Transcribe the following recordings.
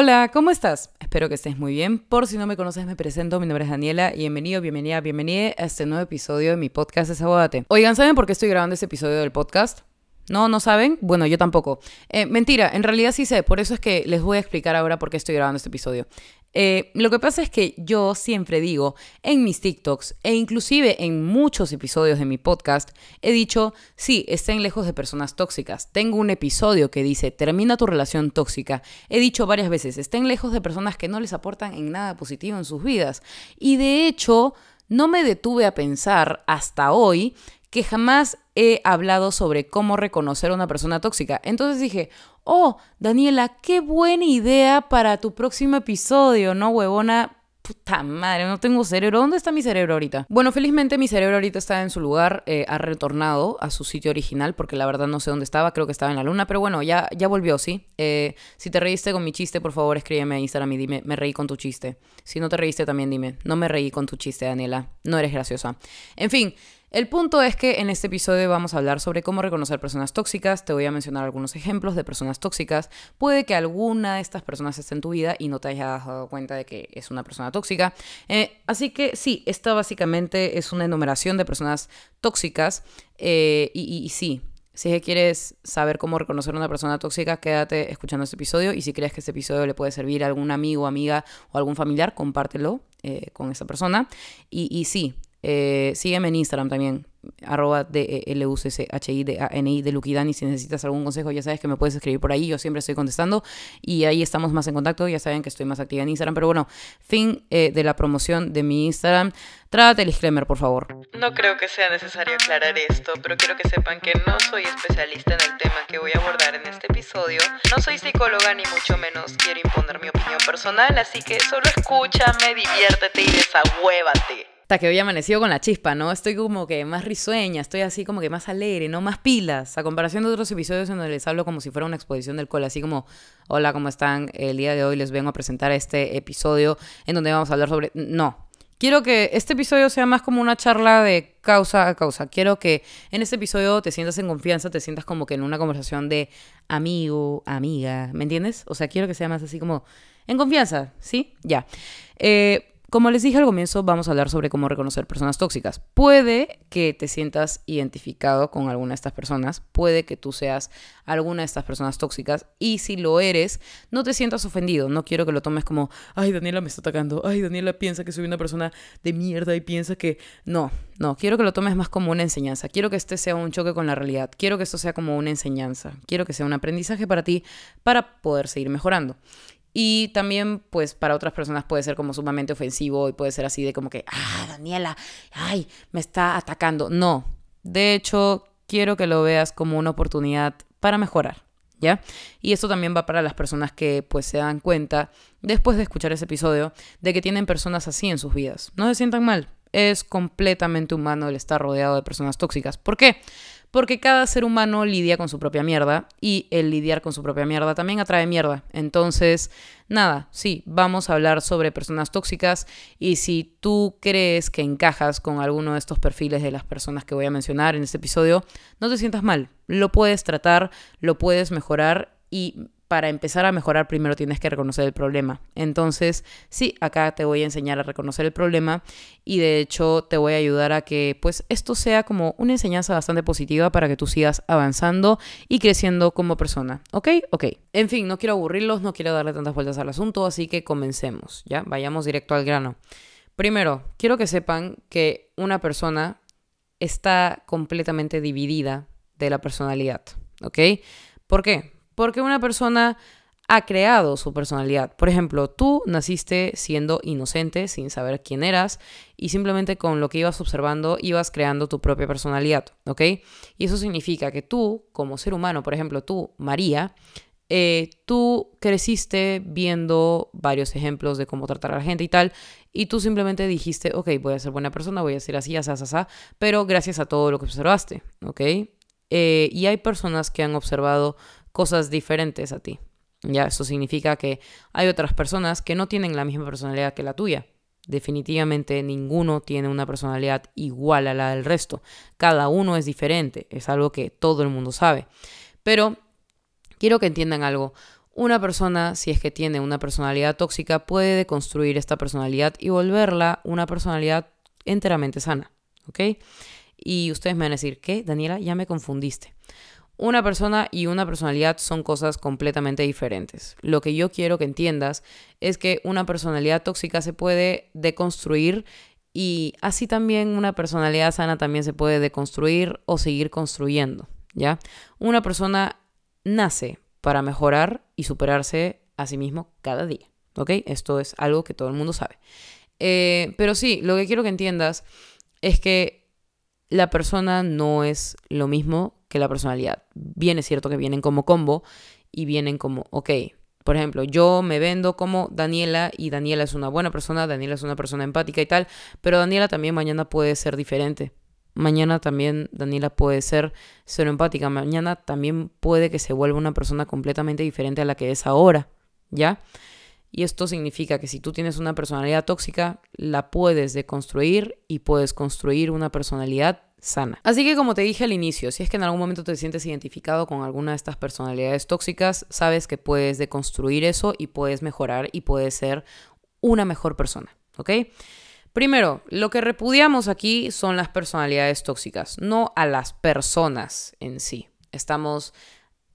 Hola, ¿cómo estás? Espero que estés muy bien. Por si no me conoces, me presento. Mi nombre es Daniela y bienvenido, bienvenida, bienvenida a este nuevo episodio de mi podcast Desabódate. Oigan, ¿saben por qué estoy grabando este episodio del podcast? No, no saben. Bueno, yo tampoco. Eh, mentira, en realidad sí sé. Por eso es que les voy a explicar ahora por qué estoy grabando este episodio. Eh, lo que pasa es que yo siempre digo en mis TikToks e inclusive en muchos episodios de mi podcast, he dicho, sí, estén lejos de personas tóxicas. Tengo un episodio que dice, termina tu relación tóxica. He dicho varias veces, estén lejos de personas que no les aportan en nada positivo en sus vidas. Y de hecho, no me detuve a pensar hasta hoy que jamás he hablado sobre cómo reconocer a una persona tóxica. Entonces dije, oh, Daniela, qué buena idea para tu próximo episodio, ¿no, huevona? Puta madre, no tengo cerebro. ¿Dónde está mi cerebro ahorita? Bueno, felizmente mi cerebro ahorita está en su lugar, eh, ha retornado a su sitio original, porque la verdad no sé dónde estaba, creo que estaba en la luna, pero bueno, ya, ya volvió, ¿sí? Eh, si te reíste con mi chiste, por favor escríbeme a Instagram y dime, me reí con tu chiste. Si no te reíste, también dime, no me reí con tu chiste, Daniela, no eres graciosa. En fin, el punto es que en este episodio vamos a hablar sobre cómo reconocer personas tóxicas, te voy a mencionar algunos ejemplos de personas tóxicas, puede que alguna de estas personas esté en tu vida y no te hayas dado cuenta de que es una persona tóxica. Eh, así que sí, esta básicamente es una enumeración de personas tóxicas eh, y, sí, si quieres saber cómo reconocer a una persona tóxica, quédate escuchando este episodio y si crees que este episodio le puede servir a algún amigo, amiga o algún familiar, compártelo eh, con esa persona. Y, y sí, eh, sígueme en Instagram también, arroba d e l u c c h i d a n i de Luquidani. Si necesitas algún consejo, ya sabes que me puedes escribir por ahí. Yo siempre estoy contestando y ahí estamos más en contacto. Ya saben que estoy más activa en Instagram. Pero bueno, fin eh, de la promoción de mi Instagram. Trágate el disclaimer, por favor. No creo que sea necesario aclarar esto, pero quiero que sepan que no soy especialista en el tema que voy a abordar en este episodio. No soy psicóloga ni mucho menos quiero imponer mi opinión personal, así que solo escúchame, diviértete y desahuévate hasta que hoy amanecido con la chispa, ¿no? Estoy como que más risueña, estoy así como que más alegre, ¿no? Más pilas, a comparación de otros episodios en donde les hablo como si fuera una exposición del cole, así como, hola, ¿cómo están? El día de hoy les vengo a presentar este episodio en donde vamos a hablar sobre... No, quiero que este episodio sea más como una charla de causa a causa. Quiero que en este episodio te sientas en confianza, te sientas como que en una conversación de amigo, amiga, ¿me entiendes? O sea, quiero que sea más así como en confianza, ¿sí? Ya. Eh, como les dije al comienzo, vamos a hablar sobre cómo reconocer personas tóxicas. Puede que te sientas identificado con alguna de estas personas, puede que tú seas alguna de estas personas tóxicas y si lo eres, no te sientas ofendido. No quiero que lo tomes como, ay, Daniela me está atacando, ay, Daniela piensa que soy una persona de mierda y piensa que... No, no, quiero que lo tomes más como una enseñanza. Quiero que este sea un choque con la realidad. Quiero que esto sea como una enseñanza. Quiero que sea un aprendizaje para ti para poder seguir mejorando. Y también, pues, para otras personas puede ser como sumamente ofensivo y puede ser así de como que, ah, Daniela, ay, me está atacando. No, de hecho, quiero que lo veas como una oportunidad para mejorar, ¿ya? Y esto también va para las personas que, pues, se dan cuenta, después de escuchar ese episodio, de que tienen personas así en sus vidas. No se sientan mal, es completamente humano el estar rodeado de personas tóxicas. ¿Por qué? Porque cada ser humano lidia con su propia mierda y el lidiar con su propia mierda también atrae mierda. Entonces, nada, sí, vamos a hablar sobre personas tóxicas y si tú crees que encajas con alguno de estos perfiles de las personas que voy a mencionar en este episodio, no te sientas mal. Lo puedes tratar, lo puedes mejorar y para empezar a mejorar primero tienes que reconocer el problema. Entonces, sí, acá te voy a enseñar a reconocer el problema y de hecho te voy a ayudar a que pues esto sea como una enseñanza bastante positiva para que tú sigas avanzando y creciendo como persona. ¿Ok? Ok. En fin, no quiero aburrirlos, no quiero darle tantas vueltas al asunto, así que comencemos, ¿ya? Vayamos directo al grano. Primero, quiero que sepan que una persona está completamente dividida de la personalidad, ¿ok? ¿Por qué? Porque una persona ha creado su personalidad. Por ejemplo, tú naciste siendo inocente, sin saber quién eras, y simplemente con lo que ibas observando ibas creando tu propia personalidad, ¿ok? Y eso significa que tú, como ser humano, por ejemplo, tú, María, eh, tú creciste viendo varios ejemplos de cómo tratar a la gente y tal, y tú simplemente dijiste, ok, voy a ser buena persona, voy a ser así, así, así, pero gracias a todo lo que observaste, ¿ok? Eh, y hay personas que han observado cosas diferentes a ti. Ya, eso significa que hay otras personas que no tienen la misma personalidad que la tuya. Definitivamente ninguno tiene una personalidad igual a la del resto. Cada uno es diferente, es algo que todo el mundo sabe. Pero quiero que entiendan algo. una persona, si es que tiene una personalidad tóxica, puede deconstruir esta personalidad y volverla una personalidad enteramente sana, ¿ok? Y ustedes me van a decir, ¿qué? Daniela, ya me confundiste. Una persona y una personalidad son cosas completamente diferentes. Lo que yo quiero que entiendas es que una personalidad tóxica se puede deconstruir y así también una personalidad sana también se puede deconstruir o seguir construyendo, ¿ya? Una persona nace para mejorar y superarse a sí mismo cada día, ¿ok? Esto es algo que todo el mundo sabe. Eh, pero sí, lo que quiero que entiendas es que la persona no es lo mismo que la personalidad. Bien es cierto que vienen como combo y vienen como, ok, por ejemplo, yo me vendo como Daniela y Daniela es una buena persona, Daniela es una persona empática y tal, pero Daniela también mañana puede ser diferente. Mañana también Daniela puede ser cero empática. Mañana también puede que se vuelva una persona completamente diferente a la que es ahora. ¿Ya? Y esto significa que si tú tienes una personalidad tóxica, la puedes deconstruir y puedes construir una personalidad sana. Así que como te dije al inicio, si es que en algún momento te sientes identificado con alguna de estas personalidades tóxicas, sabes que puedes deconstruir eso y puedes mejorar y puedes ser una mejor persona, ¿ok? Primero, lo que repudiamos aquí son las personalidades tóxicas, no a las personas en sí. Estamos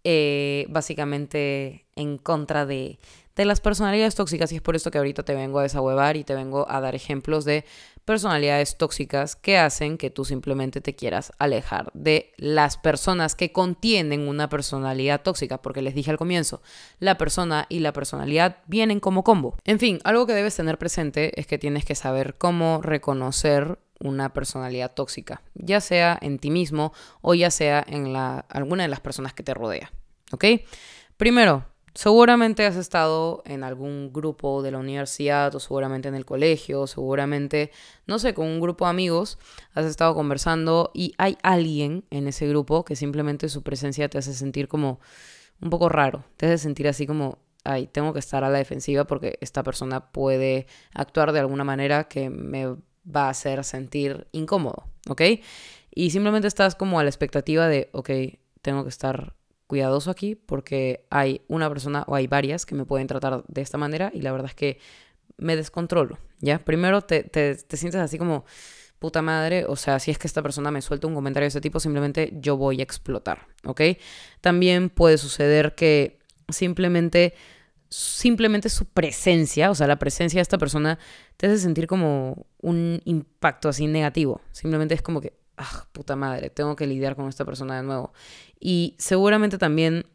eh, básicamente en contra de, de las personalidades tóxicas y es por esto que ahorita te vengo a desahuevar y te vengo a dar ejemplos de personalidades tóxicas que hacen que tú simplemente te quieras alejar de las personas que contienen una personalidad tóxica, porque les dije al comienzo, la persona y la personalidad vienen como combo. En fin, algo que debes tener presente es que tienes que saber cómo reconocer una personalidad tóxica, ya sea en ti mismo o ya sea en la, alguna de las personas que te rodea. ¿Ok? Primero, Seguramente has estado en algún grupo de la universidad o seguramente en el colegio, seguramente, no sé, con un grupo de amigos, has estado conversando y hay alguien en ese grupo que simplemente su presencia te hace sentir como un poco raro, te hace sentir así como, ay, tengo que estar a la defensiva porque esta persona puede actuar de alguna manera que me va a hacer sentir incómodo, ¿ok? Y simplemente estás como a la expectativa de, ok, tengo que estar cuidadoso aquí porque hay una persona o hay varias que me pueden tratar de esta manera y la verdad es que me descontrolo, ¿ya? Primero te, te, te sientes así como, puta madre, o sea, si es que esta persona me suelta un comentario de ese tipo, simplemente yo voy a explotar, ¿ok? También puede suceder que simplemente simplemente su presencia, o sea, la presencia de esta persona te hace sentir como un impacto así negativo. Simplemente es como que, ah, puta madre, tengo que lidiar con esta persona de nuevo. Y seguramente también,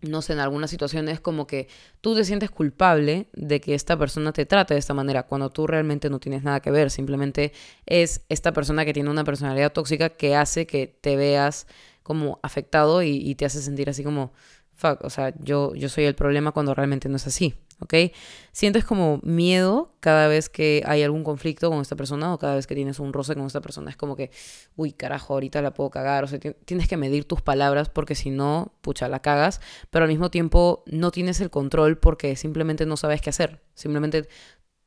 no sé, en algunas situaciones como que tú te sientes culpable de que esta persona te trate de esta manera, cuando tú realmente no tienes nada que ver, simplemente es esta persona que tiene una personalidad tóxica que hace que te veas como afectado y, y te hace sentir así como, fuck, o sea, yo, yo soy el problema cuando realmente no es así. ¿Ok? Sientes como miedo cada vez que hay algún conflicto con esta persona o cada vez que tienes un roce con esta persona. Es como que, uy, carajo, ahorita la puedo cagar. O sea, tienes que medir tus palabras porque si no, pucha, la cagas. Pero al mismo tiempo no tienes el control porque simplemente no sabes qué hacer. Simplemente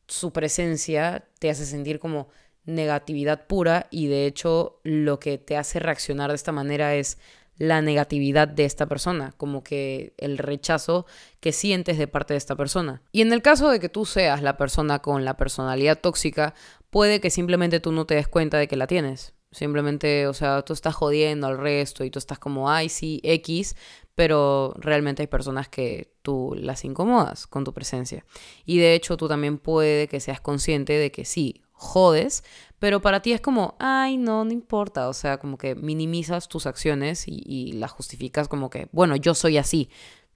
su presencia te hace sentir como negatividad pura y de hecho lo que te hace reaccionar de esta manera es la negatividad de esta persona, como que el rechazo que sientes de parte de esta persona. Y en el caso de que tú seas la persona con la personalidad tóxica, puede que simplemente tú no te des cuenta de que la tienes. Simplemente, o sea, tú estás jodiendo al resto y tú estás como, ay, sí, X, pero realmente hay personas que tú las incomodas con tu presencia. Y de hecho, tú también puede que seas consciente de que sí, jodes, pero para ti es como, ay, no, no importa, o sea, como que minimizas tus acciones y, las justificas como que, bueno, yo soy así.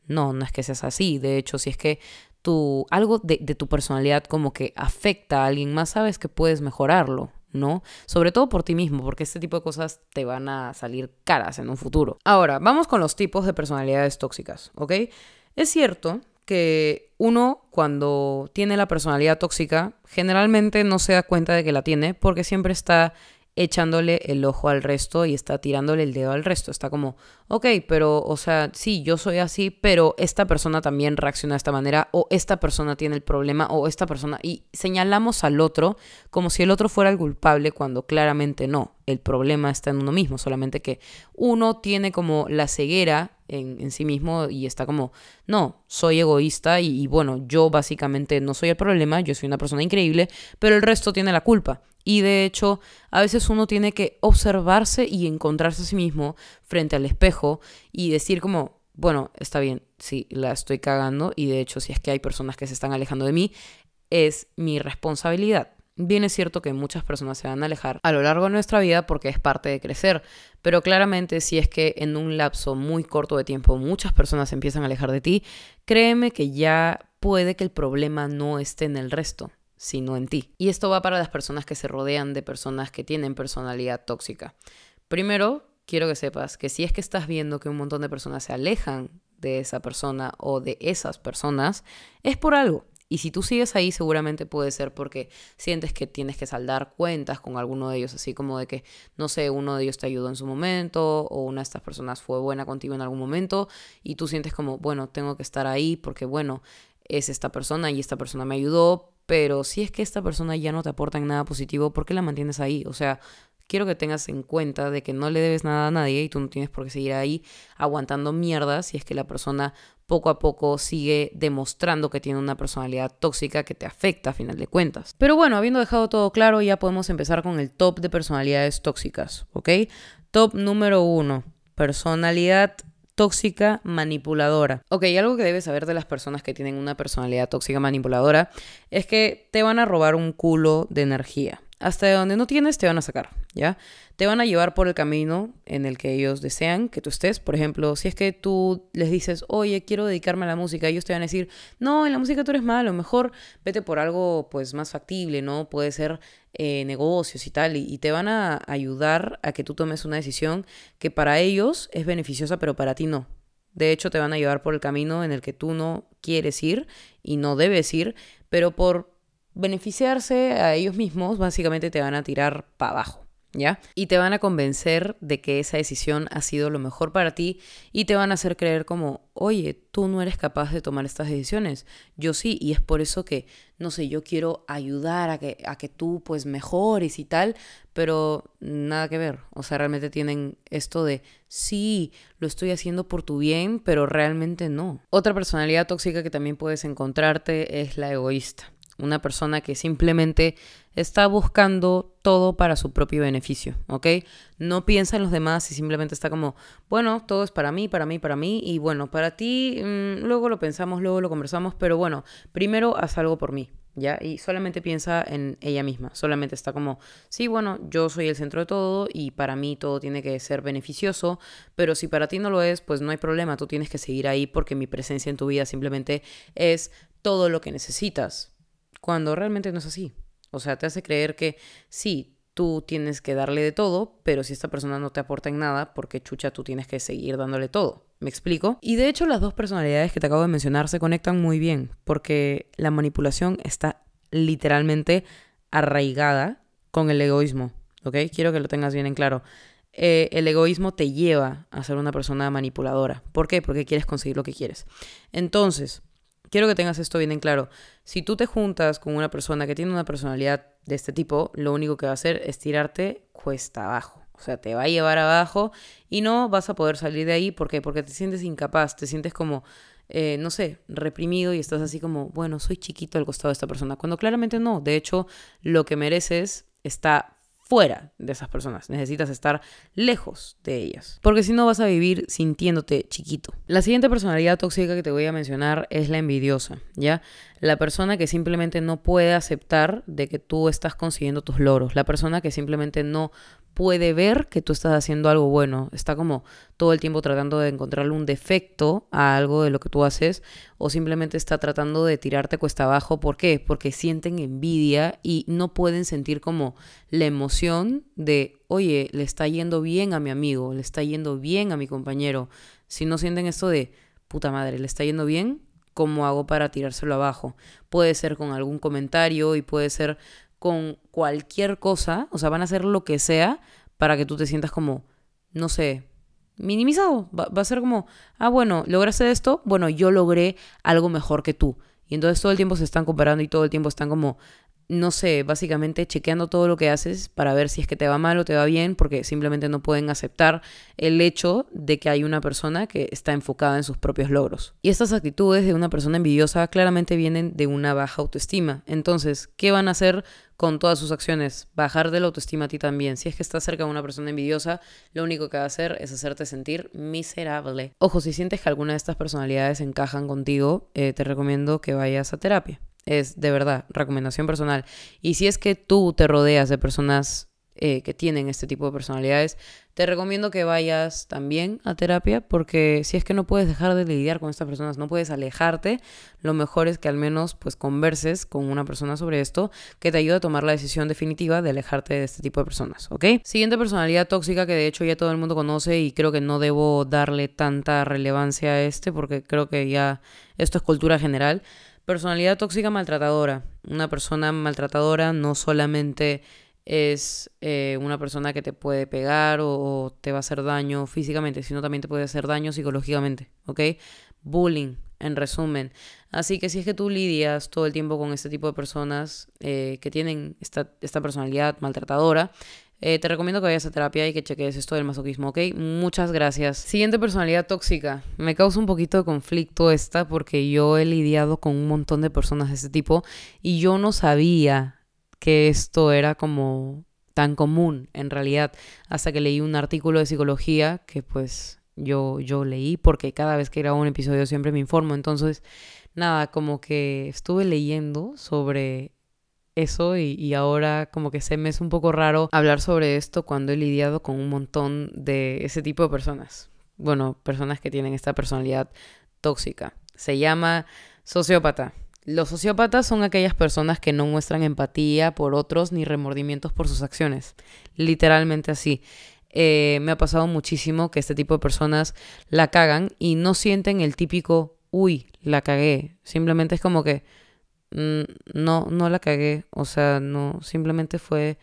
No, no es que seas así, de hecho, si es que tu, algo de, de tu personalidad como que afecta a alguien más, sabes que puedes mejorarlo, ¿no? Sobre todo por ti mismo, porque este tipo de cosas te van a salir caras en un futuro. Ahora, vamos con los tipos de personalidades tóxicas, ¿ok? Es cierto que uno cuando tiene la personalidad tóxica generalmente no se da cuenta de que la tiene porque siempre está echándole el ojo al resto y está tirándole el dedo al resto. Está como, ok, pero, o sea, sí, yo soy así, pero esta persona también reacciona de esta manera, o esta persona tiene el problema, o esta persona, y señalamos al otro como si el otro fuera el culpable cuando claramente no. el problema está en uno mismo, solamente que uno tiene como la ceguera en, sí mismo y está como, no, soy egoísta y, bueno, yo básicamente no soy el problema, yo soy una persona increíble, pero el resto tiene la culpa. Y de hecho, a veces uno tiene que observarse y encontrarse a sí mismo frente al espejo y decir como, bueno, está bien, sí, la estoy cagando y de hecho si es que hay personas que se están alejando de mí, es mi responsabilidad. Bien es cierto que muchas personas se van a alejar a lo largo de nuestra vida porque es parte de crecer, pero claramente si es que en un lapso muy corto de tiempo muchas personas se empiezan a alejar de ti, créeme que ya puede que el problema no esté en el resto, sino en ti. Y esto va para las personas que se rodean de personas que tienen personalidad tóxica. Primero, quiero que sepas que si es que estás viendo que un montón de personas se alejan de esa persona o de esas personas, es por algo. Y si tú sigues ahí, seguramente puede ser porque sientes que tienes que saldar cuentas con alguno de ellos, así como de que, no sé, uno de ellos te ayudó en su momento o una de estas personas fue buena contigo en algún momento y tú sientes como, bueno, tengo que estar ahí porque, bueno, es esta persona y esta persona me ayudó, pero si es que esta persona ya no te aporta en nada positivo, ¿por qué la mantienes ahí? O sea, quiero que tengas en cuenta de que no le debes nada a nadie y tú no tienes por qué seguir ahí aguantando mierda si es que la persona poco a poco sigue demostrando que tiene una personalidad tóxica que te afecta a final de cuentas. Pero bueno, habiendo dejado todo claro, ya podemos empezar con el top de personalidades tóxicas, ¿ok? Top número uno, personalidad tóxica manipuladora. Ok, algo que debes saber de las personas que tienen una personalidad tóxica manipuladora es que te van a robar un culo de energía hasta donde no tienes te van a sacar, ¿ya? Te van a llevar por el camino en el que ellos desean que tú estés. Por ejemplo, si es que tú les dices, oye, quiero dedicarme a la música, ellos te van a decir, no, en la música tú eres malo, mejor vete por algo pues más factible, ¿no? Puede ser eh, negocios y tal, y, te van a ayudar a que tú tomes una decisión que para ellos es beneficiosa, pero para ti no. De hecho, te van a llevar por el camino en el que tú no quieres ir y no debes ir, pero por beneficiarse a ellos mismos, básicamente te van a tirar para abajo. ¿Ya? Y te van a convencer de que esa decisión ha sido lo mejor para ti y te van a hacer creer como, oye, tú no eres capaz de tomar estas decisiones, yo sí, y es por eso que, no sé, yo quiero ayudar a que, a que tú pues mejores y tal, pero nada que ver, o sea, realmente tienen esto de, sí, lo estoy haciendo por tu bien, pero realmente no. Otra personalidad tóxica que también puedes encontrarte es la egoísta una persona que simplemente está buscando todo para su propio beneficio, ¿ok? No piensa en los demás y simplemente está como, bueno, todo es para mí, para mí, para mí, y bueno, para ti, mm, luego lo pensamos, luego lo conversamos, pero bueno, primero haz algo por mí, ¿ya? Y solamente piensa en ella misma, solamente está como, sí, bueno, yo soy el centro de todo y para mí todo tiene que ser beneficioso, pero si para ti no lo es, pues no hay problema, tú tienes que seguir ahí porque mi presencia en tu vida simplemente es todo lo que necesitas, cuando realmente no es así. O sea, te hace creer que sí, tú tienes que darle de todo, pero si esta persona no te aporta en nada, porque chucha, tú tienes que seguir dándole todo. ¿Me explico? Y de hecho las dos personalidades que te acabo de mencionar se conectan muy bien, porque la manipulación está literalmente arraigada con el egoísmo, ¿ok? Quiero que lo tengas bien en claro. Eh, el egoísmo te lleva a ser una persona manipuladora. ¿Por qué? Porque quieres conseguir lo que quieres. Entonces, quiero que tengas esto bien en claro. Si tú te juntas con una persona que tiene una personalidad de este tipo, lo único que va a hacer es tirarte cuesta abajo. O sea, te va a llevar abajo y no vas a poder salir de ahí. ¿Por qué? Porque te sientes incapaz, te sientes como, eh, no sé, reprimido y estás así como, bueno, soy chiquito al costado de esta persona. Cuando claramente no. De hecho, lo que mereces está fuera de esas personas, necesitas estar lejos de ellas, porque si no vas a vivir sintiéndote chiquito. La siguiente personalidad tóxica que te voy a mencionar es la envidiosa, ¿ya? La persona que simplemente no puede aceptar de que tú estás consiguiendo tus logros, la persona que simplemente no puede ver que tú estás haciendo algo bueno. Está como todo el tiempo tratando de encontrarle un defecto a algo de lo que tú haces o simplemente está tratando de tirarte cuesta abajo. ¿Por qué? Porque sienten envidia y no pueden sentir como la emoción de, oye, le está yendo bien a mi amigo, le está yendo bien a mi compañero. Si no sienten esto de, puta madre, le está yendo bien, ¿cómo hago para tirárselo abajo? Puede ser con algún comentario y puede ser con cualquier cosa, o sea, van a hacer lo que sea para que tú te sientas como, no sé, minimizado. Va, a ser como, ah, bueno, lograste esto, bueno, yo logré algo mejor que tú. Y entonces todo el tiempo se están comparando y todo el tiempo están como no sé, básicamente chequeando todo lo que haces para ver si es que te va mal o te va bien, porque simplemente no pueden aceptar el hecho de que hay una persona que está enfocada en sus propios logros. Y estas actitudes de una persona envidiosa claramente vienen de una baja autoestima. Entonces, ¿qué van a hacer con todas sus acciones? Bajar de la autoestima a ti también. Si es que estás cerca de una persona envidiosa, lo único que va a hacer es hacerte sentir miserable. Ojo, si sientes que alguna de estas personalidades encajan contigo, eh, te recomiendo que vayas a terapia es de verdad, recomendación personal. Y si es que tú te rodeas de personas eh, que tienen este tipo de personalidades, te recomiendo que vayas también a terapia porque si es que no puedes dejar de lidiar con estas personas, no puedes alejarte, lo mejor es que al menos pues converses con una persona sobre esto que te ayude a tomar la decisión definitiva de alejarte de este tipo de personas, ¿ok? Siguiente personalidad tóxica que de hecho ya todo el mundo conoce y creo que no debo darle tanta relevancia a este porque creo que ya esto es cultura general Personalidad tóxica maltratadora. Una persona maltratadora no solamente es eh, una persona que te puede pegar o, te va a hacer daño físicamente, sino también te puede hacer daño psicológicamente, ¿ok? Bullying, en resumen. Así que si es que tú lidias todo el tiempo con este tipo de personas eh, que tienen esta, esta personalidad maltratadora, eh, te recomiendo que vayas a terapia y que cheques esto del masoquismo, ¿ok? Muchas gracias. Siguiente personalidad tóxica. Me causa un poquito de conflicto esta porque yo he lidiado con un montón de personas de este tipo y yo no sabía que esto era como tan común en realidad hasta que leí un artículo de psicología que pues yo, yo leí porque cada vez que grabo un episodio siempre me informo. Entonces, nada, como que estuve leyendo sobre eso y, ahora como que se me es un poco raro hablar sobre esto cuando he lidiado con un montón de ese tipo de personas. Bueno, personas que tienen esta personalidad tóxica. Se llama sociópata. Los sociópatas son aquellas personas que no muestran empatía por otros ni remordimientos por sus acciones. Literalmente así. Eh, me ha pasado muchísimo que este tipo de personas la cagan y no sienten el típico, uy, la cagué. Simplemente es como que, no, no la cagué, o sea, no, simplemente fue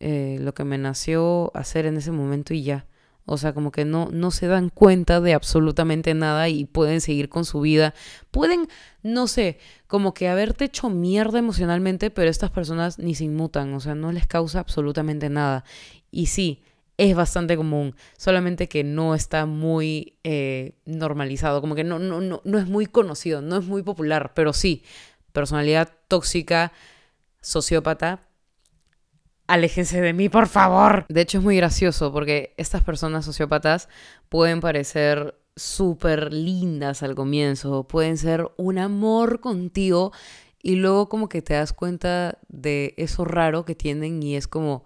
eh, lo que me nació hacer en ese momento y ya. O sea, como que no, no se dan cuenta de absolutamente nada y pueden seguir con su vida. Pueden, no sé, como que haberte hecho mierda emocionalmente, pero estas personas ni se inmutan, o sea, no les causa absolutamente nada. Y sí, es bastante común, solamente que no está muy eh, normalizado, como que no, no, no, no es muy conocido, no es muy popular, pero sí, personalidad tóxica, sociópata, aléjense de mí, por favor. De hecho, es muy gracioso porque estas personas sociópatas pueden parecer súper lindas al comienzo, pueden ser un amor contigo y luego como que te das cuenta de eso raro que tienen y es como,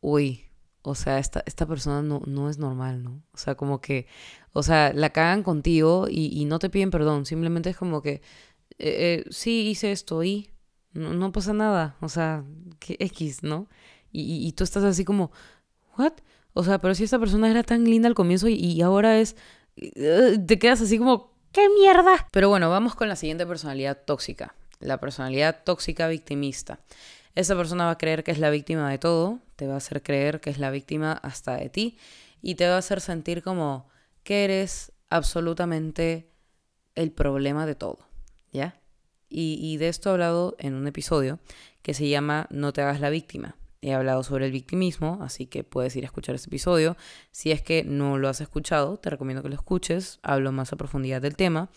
uy, o sea, esta, esta persona no, no es normal, ¿no? O sea, como que, o sea, la cagan contigo y, y no te piden perdón, simplemente es como que eh, eh, sí hice esto y no, pasa nada, o sea, que X, ¿no? Y, tú estás así como, ¿what? O sea, pero si esta persona era tan linda al comienzo y, ahora es, eh, te quedas así como, ¿qué mierda? Pero bueno, vamos con la siguiente personalidad tóxica, la personalidad tóxica victimista. Esa persona va a creer que es la víctima de todo, te va a hacer creer que es la víctima hasta de ti y te va a hacer sentir como que eres absolutamente el problema de todo. ¿Ya? Y, de esto he hablado en un episodio que se llama No te hagas la víctima. He hablado sobre el victimismo, así que puedes ir a escuchar ese episodio. Si es que no lo has escuchado, te recomiendo que lo escuches. Hablo más a profundidad del tema.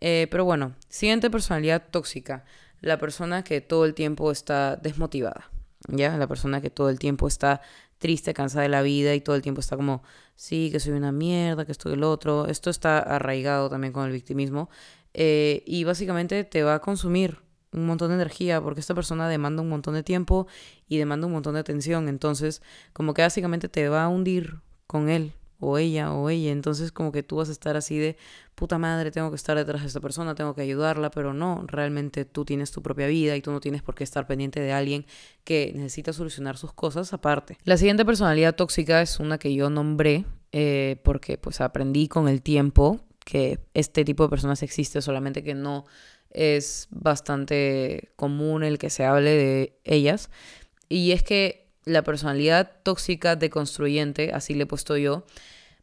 Eh, pero bueno, siguiente personalidad tóxica. La persona que todo el tiempo está desmotivada. ¿Ya? La persona que todo el tiempo está triste, cansada de la vida y todo el tiempo está como, sí, que soy una mierda, que estoy el otro. Esto está arraigado también con el victimismo. Eh, y básicamente te va a consumir un montón de energía porque esta persona demanda un montón de tiempo y demanda un montón de atención. Entonces, como que básicamente te va a hundir con él o ella o ella. Entonces, como que tú vas a estar así de puta madre, tengo que estar detrás de esta persona, tengo que ayudarla, pero no, realmente tú tienes tu propia vida y tú no tienes por qué estar pendiente de alguien que necesita solucionar sus cosas aparte. La siguiente personalidad tóxica es una que yo nombré eh, porque pues aprendí con el tiempo que este tipo de personas existe, solamente que no es bastante común el que se hable de ellas. Y es que la personalidad tóxica deconstruyente, así le he puesto yo,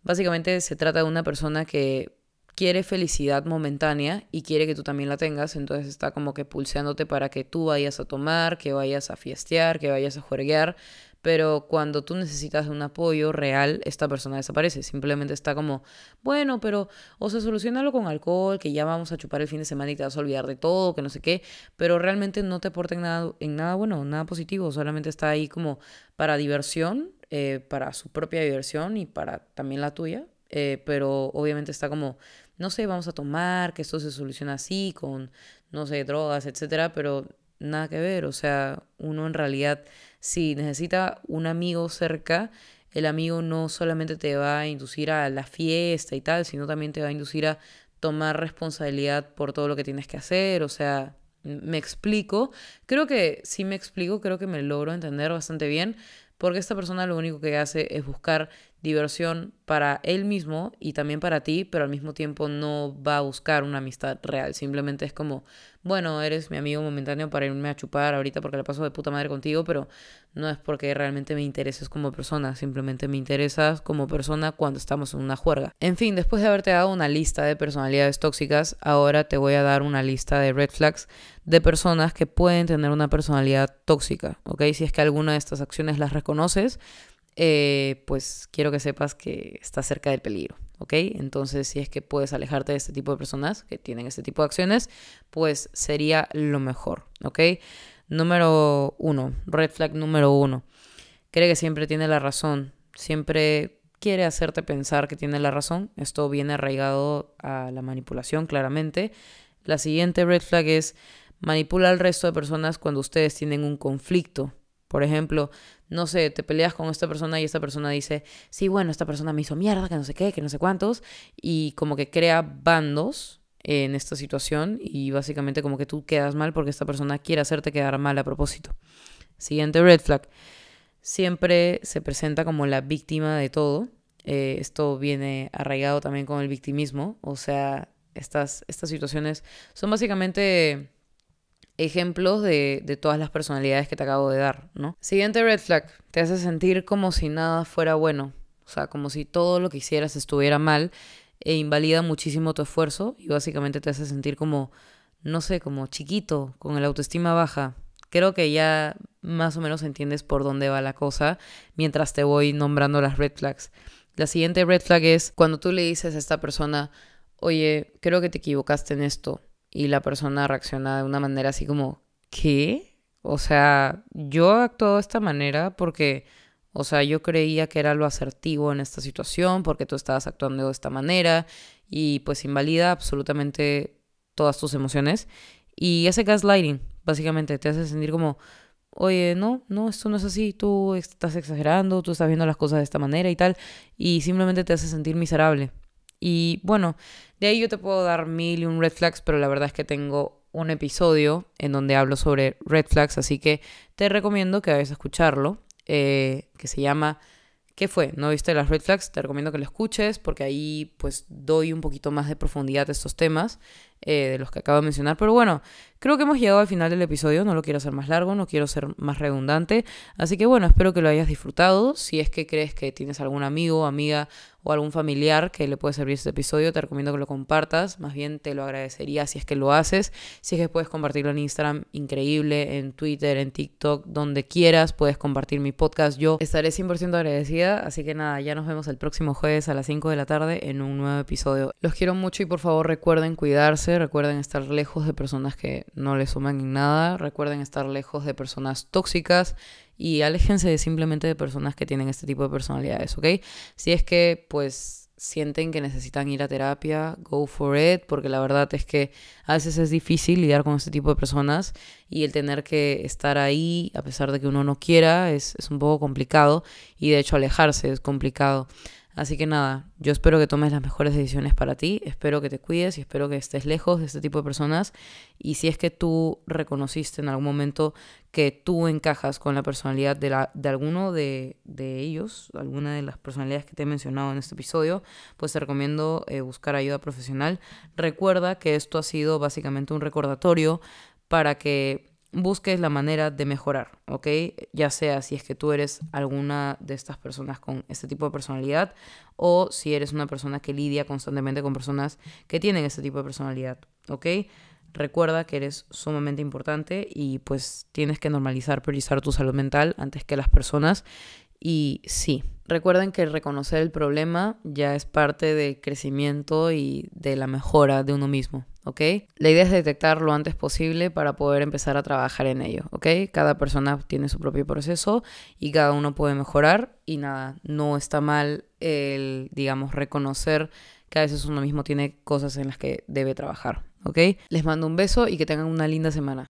básicamente se trata de una persona que quiere felicidad momentánea y quiere que tú también la tengas, entonces está como que pulseándote para que tú vayas a tomar, que vayas a fiestear, que vayas a juerguear, pero cuando tú necesitas un apoyo real, esta persona desaparece. Simplemente está como, bueno, pero o se solucionalo con alcohol, que ya vamos a chupar el fin de semana y te vas a olvidar de todo, que no sé qué, pero realmente no te aporta en nada, en nada bueno, nada positivo, solamente está ahí como para diversión, eh, para su propia diversión y para también la tuya, eh, pero obviamente está como, no sé, vamos a tomar, que esto se soluciona así, con, no sé, drogas, etcétera, pero nada que ver, o sea, uno en realidad si necesita un amigo cerca, el amigo no solamente te va a inducir a la fiesta y tal, sino también te va a inducir a tomar responsabilidad por todo lo que tienes que hacer, o sea, me explico, creo que sí me explico, creo que me logro entender bastante bien, porque esta persona lo único que hace es buscar diversión para él mismo y también para ti, pero al mismo tiempo no va a buscar una amistad real. Simplemente es como, bueno, eres mi amigo momentáneo para irme a chupar ahorita porque le paso de puta madre contigo, pero no es porque realmente me intereses como persona, simplemente me interesas como persona cuando estamos en una juerga. En fin, después de haberte dado una lista de personalidades tóxicas, ahora te voy a dar una lista de red flags de personas que pueden tener una personalidad tóxica, ¿ok? Si es que alguna de estas acciones las reconoces, eh, pues quiero que sepas que estás cerca del peligro, ¿ok? Entonces, si es que puedes alejarte de este tipo de personas que tienen este tipo de acciones, pues sería lo mejor, ¿ok? Número uno, red flag número uno. Cree que siempre tiene la razón, siempre quiere hacerte pensar que tiene la razón. Esto viene arraigado a la manipulación, claramente. La siguiente red flag es manipula al resto de personas cuando ustedes tienen un conflicto. Por ejemplo, no sé, te peleas con esta persona y esta persona dice, sí, bueno, esta persona me hizo mierda, que no sé qué, que no sé cuántos, y como que crea bandos en esta situación y básicamente como que tú quedas mal porque esta persona quiere hacerte quedar mal a propósito. Siguiente red flag. Siempre se presenta como la víctima de todo. Eh, esto viene arraigado también con el victimismo. O sea, estas, estas situaciones son básicamente ejemplos de, de, todas las personalidades que te acabo de dar, ¿no? Siguiente red flag, te hace sentir como si nada fuera bueno, o sea, como si todo lo que hicieras estuviera mal e invalida muchísimo tu esfuerzo y básicamente te hace sentir como, no sé, como chiquito, con el autoestima baja. Creo que ya más o menos entiendes por dónde va la cosa mientras te voy nombrando las red flags. La siguiente red flag es cuando tú le dices a esta persona, oye, creo que te equivocaste en esto y la persona reacciona de una manera así como, ¿qué? O sea, yo actuado de esta manera porque, o sea, yo creía que era lo asertivo en esta situación porque tú estabas actuando de esta manera y pues invalida absolutamente todas tus emociones y ese gaslighting, básicamente, te hace sentir como, oye, no, no, esto no es así, tú estás exagerando, tú estás viendo las cosas de esta manera y tal, y simplemente te hace sentir miserable. Y bueno, de ahí yo te puedo dar mil y un red flags, pero la verdad es que tengo un episodio en donde hablo sobre red flags, así que te recomiendo que vayas a escucharlo, eh, que se llama ¿Qué fue? ¿No viste las red flags? Te recomiendo que lo escuches porque ahí pues doy un poquito más de profundidad a estos temas eh, de los que acabo de mencionar. Pero bueno, creo que hemos llegado al final del episodio. No lo quiero hacer más largo, no quiero ser más redundante. Así que bueno, espero que lo hayas disfrutado. Si es que crees que tienes algún amigo, amiga o algún familiar que le puede servir este episodio, te recomiendo que lo compartas. Más bien te lo agradecería si es que lo haces. Si es que puedes compartirlo en Instagram, increíble, en Twitter, en TikTok, donde quieras, puedes compartir mi podcast. Yo estaré 100% agradecida. Así que nada, ya nos vemos el próximo jueves a las 5 de la tarde en un nuevo episodio. Los quiero mucho y por favor recuerden cuidarse recuerden estar lejos de personas que no les suman en nada, recuerden estar lejos de personas tóxicas y aléjense simplemente de personas que tienen este tipo de personalidades, ¿ok? Si es que pues sienten que necesitan ir a terapia, go for it, porque la verdad es que a veces es difícil lidiar con este tipo de personas y el tener que estar ahí a pesar de que uno no quiera es, es un poco complicado y de hecho alejarse es complicado. Así que nada, yo espero que tomes las mejores decisiones para ti, espero que te cuides y espero que estés lejos de este tipo de personas. Y si es que tú reconociste en algún momento que tú encajas con la personalidad de, la, de alguno de, de ellos, alguna de las personalidades que te he mencionado en este episodio, pues te recomiendo eh, buscar ayuda profesional. Recuerda que esto ha sido básicamente un recordatorio para que busques la manera de mejorar, ¿ok? Ya sea si es que tú eres alguna de estas personas con este tipo de personalidad o si eres una persona que lidia constantemente con personas que tienen este tipo de personalidad, ¿ok? Recuerda que eres sumamente importante y pues tienes que normalizar, priorizar tu salud mental antes que las personas. Y sí, recuerden que reconocer el problema ya es parte del crecimiento y de la mejora de uno mismo. ¿ok? La idea es detectar lo antes posible para poder empezar a trabajar en ello, ¿ok? Cada persona tiene su propio proceso y cada uno puede mejorar y nada, no está mal el, digamos, reconocer que a veces uno mismo tiene cosas en las que debe trabajar, ¿ok? Les mando un beso y que tengan una linda semana.